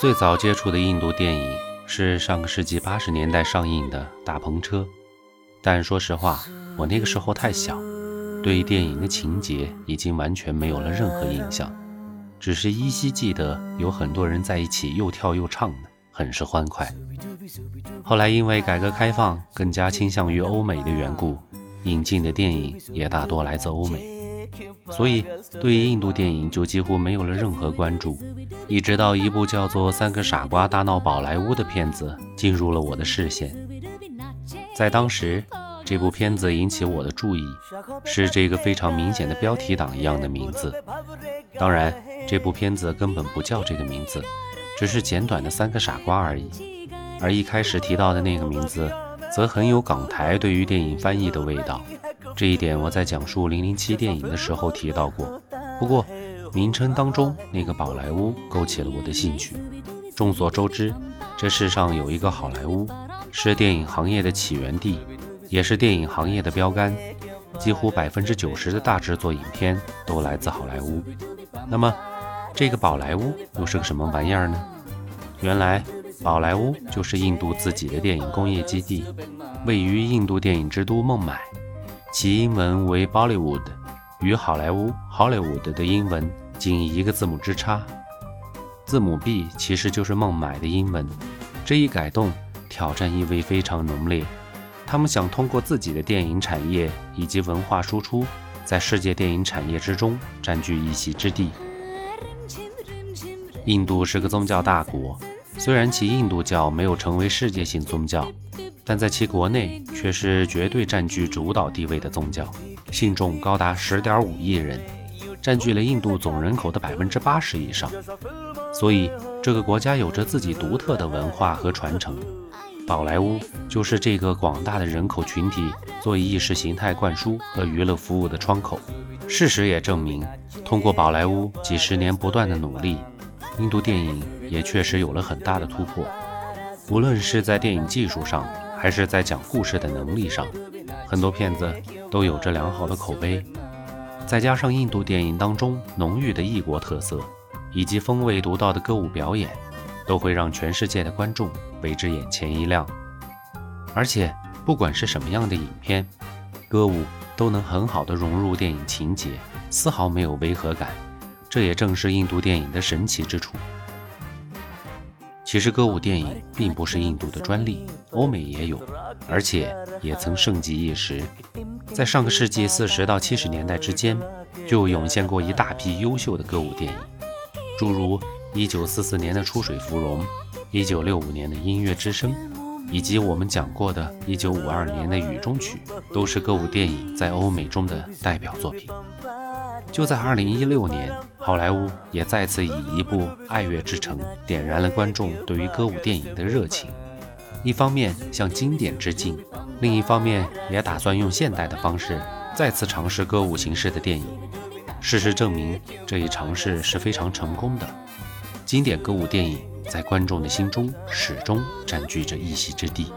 最早接触的印度电影是上个世纪八十年代上映的《大篷车》，但说实话，我那个时候太小，对电影的情节已经完全没有了任何印象，只是依稀记得有很多人在一起又跳又唱的，很是欢快。后来因为改革开放更加倾向于欧美的缘故，引进的电影也大多来自欧美。所以对于印度电影就几乎没有了任何关注，一直到一部叫做《三个傻瓜大闹宝莱坞》的片子进入了我的视线。在当时，这部片子引起我的注意，是这个非常明显的标题党一样的名字。当然，这部片子根本不叫这个名字，只是简短的三个傻瓜而已。而一开始提到的那个名字，则很有港台对于电影翻译的味道。这一点我在讲述《零零七》电影的时候提到过。不过，名称当中那个宝莱坞勾起了我的兴趣。众所周知，这世上有一个好莱坞，是电影行业的起源地，也是电影行业的标杆。几乎百分之九十的大制作影片都来自好莱坞。那么，这个宝莱坞又是个什么玩意儿呢？原来，宝莱坞就是印度自己的电影工业基地，位于印度电影之都孟买。其英文为 Bollywood，与好莱坞 Hollywood 的英文仅一个字母之差。字母 B 其实就是孟买的英文。这一改动挑战意味非常浓烈。他们想通过自己的电影产业以及文化输出，在世界电影产业之中占据一席之地。印度是个宗教大国，虽然其印度教没有成为世界性宗教。但在其国内却是绝对占据主导地位的宗教，信众高达十点五亿人，占据了印度总人口的百分之八十以上。所以，这个国家有着自己独特的文化和传承。宝莱坞就是这个广大的人口群体做意识形态灌输和娱乐服务的窗口。事实也证明，通过宝莱坞几十年不断的努力，印度电影也确实有了很大的突破。无论是在电影技术上，还是在讲故事的能力上，很多片子都有着良好的口碑。再加上印度电影当中浓郁的异国特色，以及风味独到的歌舞表演，都会让全世界的观众为之眼前一亮。而且，不管是什么样的影片，歌舞都能很好的融入电影情节，丝毫没有违和感。这也正是印度电影的神奇之处。其实歌舞电影并不是印度的专利，欧美也有，而且也曾盛极一时。在上个世纪四十到七十年代之间，就涌现过一大批优秀的歌舞电影，诸如一九四四年的《出水芙蓉》一九六五年的《音乐之声》，以及我们讲过的一九五二年的《雨中曲》，都是歌舞电影在欧美中的代表作品。就在2016年，好莱坞也再次以一部《爱乐之城》点燃了观众对于歌舞电影的热情。一方面向经典致敬，另一方面也打算用现代的方式再次尝试歌舞形式的电影。事实证明，这一尝试是非常成功的。经典歌舞电影在观众的心中始终占据着一席之地。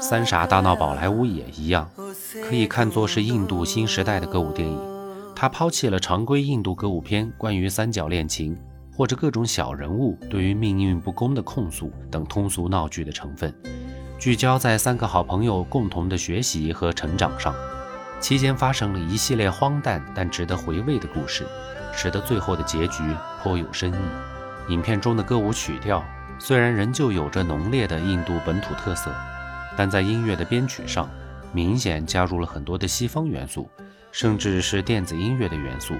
三傻大闹宝莱坞也一样，可以看作是印度新时代的歌舞电影。它抛弃了常规印度歌舞片关于三角恋情或者各种小人物对于命运不公的控诉等通俗闹剧的成分，聚焦在三个好朋友共同的学习和成长上。期间发生了一系列荒诞但值得回味的故事，使得最后的结局颇有深意。影片中的歌舞曲调虽然仍旧有着浓烈的印度本土特色。但在音乐的编曲上，明显加入了很多的西方元素，甚至是电子音乐的元素。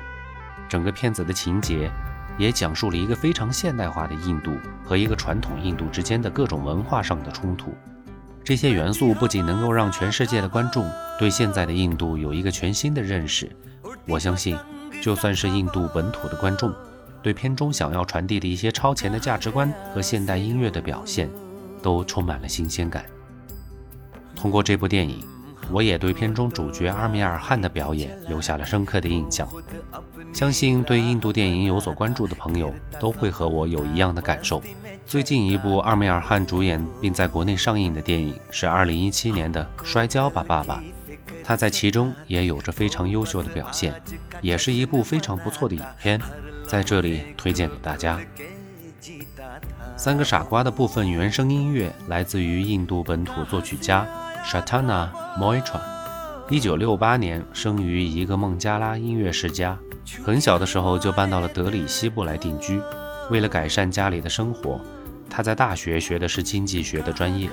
整个片子的情节也讲述了一个非常现代化的印度和一个传统印度之间的各种文化上的冲突，这些元素不仅能够让全世界的观众对现在的印度有一个全新的认识，我相信，就算是印度本土的观众，对片中想要传递的一些超前的价值观和现代音乐的表现，都充满了新鲜感。通过这部电影，我也对片中主角阿米尔汗的表演留下了深刻的印象。相信对印度电影有所关注的朋友都会和我有一样的感受。最近一部阿米尔汗主演并在国内上映的电影是2017年的《摔跤吧，爸爸》，他在其中也有着非常优秀的表现，也是一部非常不错的影片，在这里推荐给大家。三个傻瓜的部分原声音乐来自于印度本土作曲家 Shatana Moitra，一九六八年生于一个孟加拉音乐世家。很小的时候就搬到了德里西部来定居。为了改善家里的生活，他在大学学的是经济学的专业。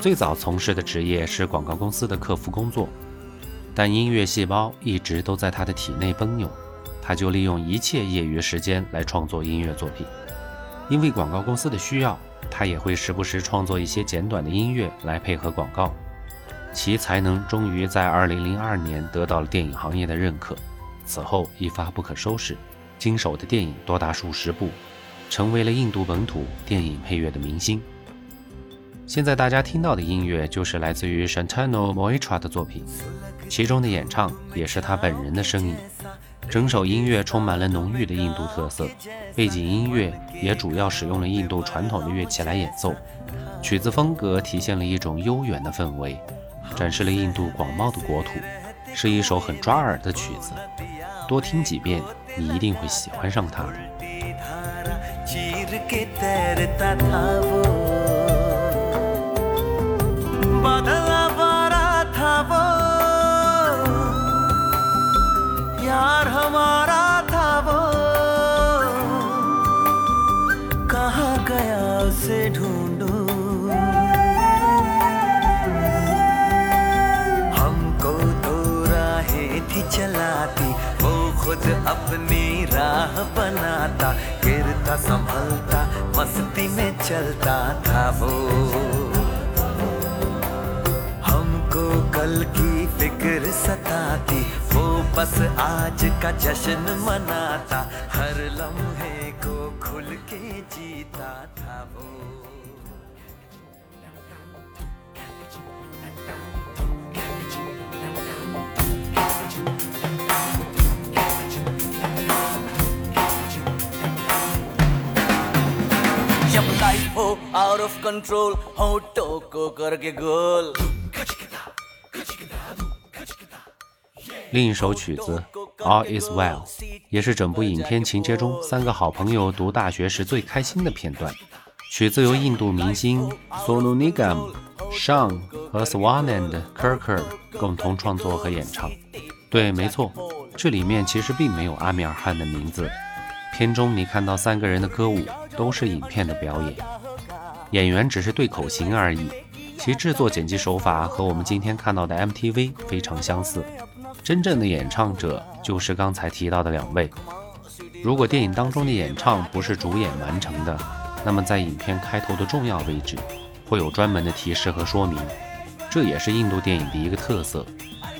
最早从事的职业是广告公司的客服工作。但音乐细胞一直都在他的体内奔涌，他就利用一切业余时间来创作音乐作品。因为广告公司的需要，他也会时不时创作一些简短的音乐来配合广告。其才能终于在2002年得到了电影行业的认可。此后一发不可收拾，经手的电影多达数十部，成为了印度本土电影配乐的明星。现在大家听到的音乐就是来自于 Shantanu Moitra 的作品，其中的演唱也是他本人的声音。整首音乐充满了浓郁的印度特色，背景音乐也主要使用了印度传统的乐器来演奏。曲子风格体现了一种悠远的氛围，展示了印度广袤的国土，是一首很抓耳的曲子。多听几遍，你一定会喜欢上它的。खुद अपनी राह बनाता, गिरता, संभलता, मस्ती में चलता था वो। हमको कल की फ़िक्र सताती, वो बस आज का जश्न मनाता, हर लम्हे को खुल के जीता था वो। 另一首曲子《All Is Well》也是整部影片情节中三个好朋友读大学时最开心的片段。曲子由印度明星 Sonu Nigam、Shawn 和 Swanand Kirker 共同创作和演唱。对，没错，这里面其实并没有阿米尔汗的名字。片中你看到三个人的歌舞都是影片的表演，演员只是对口型而已。其制作剪辑手法和我们今天看到的 MTV 非常相似。真正的演唱者就是刚才提到的两位。如果电影当中的演唱不是主演完成的，那么在影片开头的重要位置会有专门的提示和说明，这也是印度电影的一个特色。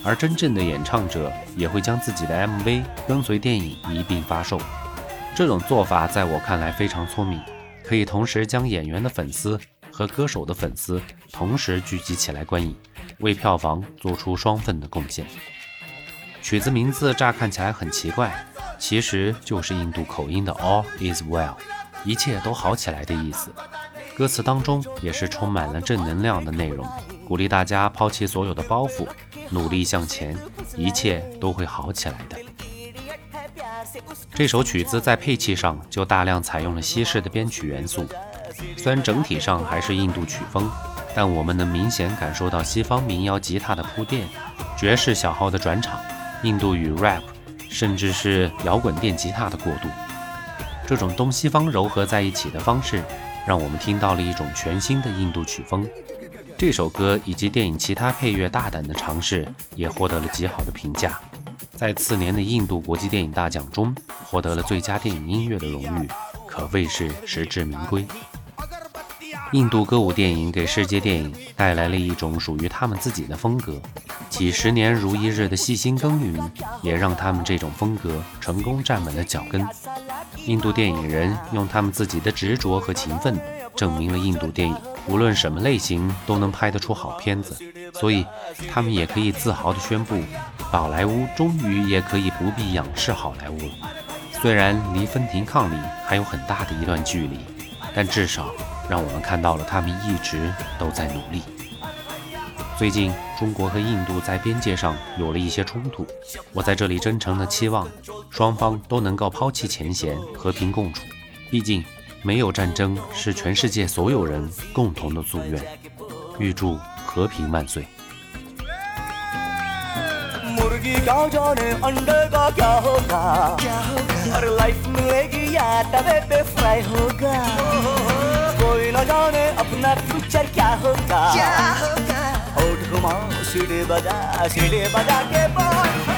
而真正的演唱者也会将自己的 MV 跟随电影一并发售。这种做法在我看来非常聪明，可以同时将演员的粉丝和歌手的粉丝同时聚集起来观影，为票房做出双份的贡献。曲子名字乍看起来很奇怪，其实就是印度口音的 “All is well”，一切都好起来的意思。歌词当中也是充满了正能量的内容，鼓励大家抛弃所有的包袱，努力向前，一切都会好起来的。这首曲子在配器上就大量采用了西式的编曲元素，虽然整体上还是印度曲风，但我们能明显感受到西方民谣吉他的铺垫、爵士小号的转场、印度语 rap，甚至是摇滚电吉他的过渡。这种东西方糅合在一起的方式，让我们听到了一种全新的印度曲风。这首歌以及电影其他配乐大胆的尝试，也获得了极好的评价。在次年的印度国际电影大奖中，获得了最佳电影音乐的荣誉，可谓是实至名归。印度歌舞电影给世界电影带来了一种属于他们自己的风格，几十年如一日的细心耕耘，也让他们这种风格成功站稳了脚跟。印度电影人用他们自己的执着和勤奋，证明了印度电影无论什么类型都能拍得出好片子，所以他们也可以自豪地宣布，宝莱坞终于也可以不必仰视好莱坞了。虽然离分庭抗礼还有很大的一段距离，但至少。让我们看到了他们一直都在努力。最近，中国和印度在边界上有了一些冲突，我在这里真诚地期望双方都能够抛弃前嫌，和平共处。毕竟，没有战争是全世界所有人共同的夙愿。预祝和平万岁 मिलेगी गाँव जाने अंडे का क्या होगा? क्या होगा? और लाइफ मिलेगी या तवे पे फ्राई होगा? कोई न जाने अपना फ्यूचर क्या होगा? क्या होगा? होठ घुमाओ सीढ़े बजा सीढ़े बजा के बोल।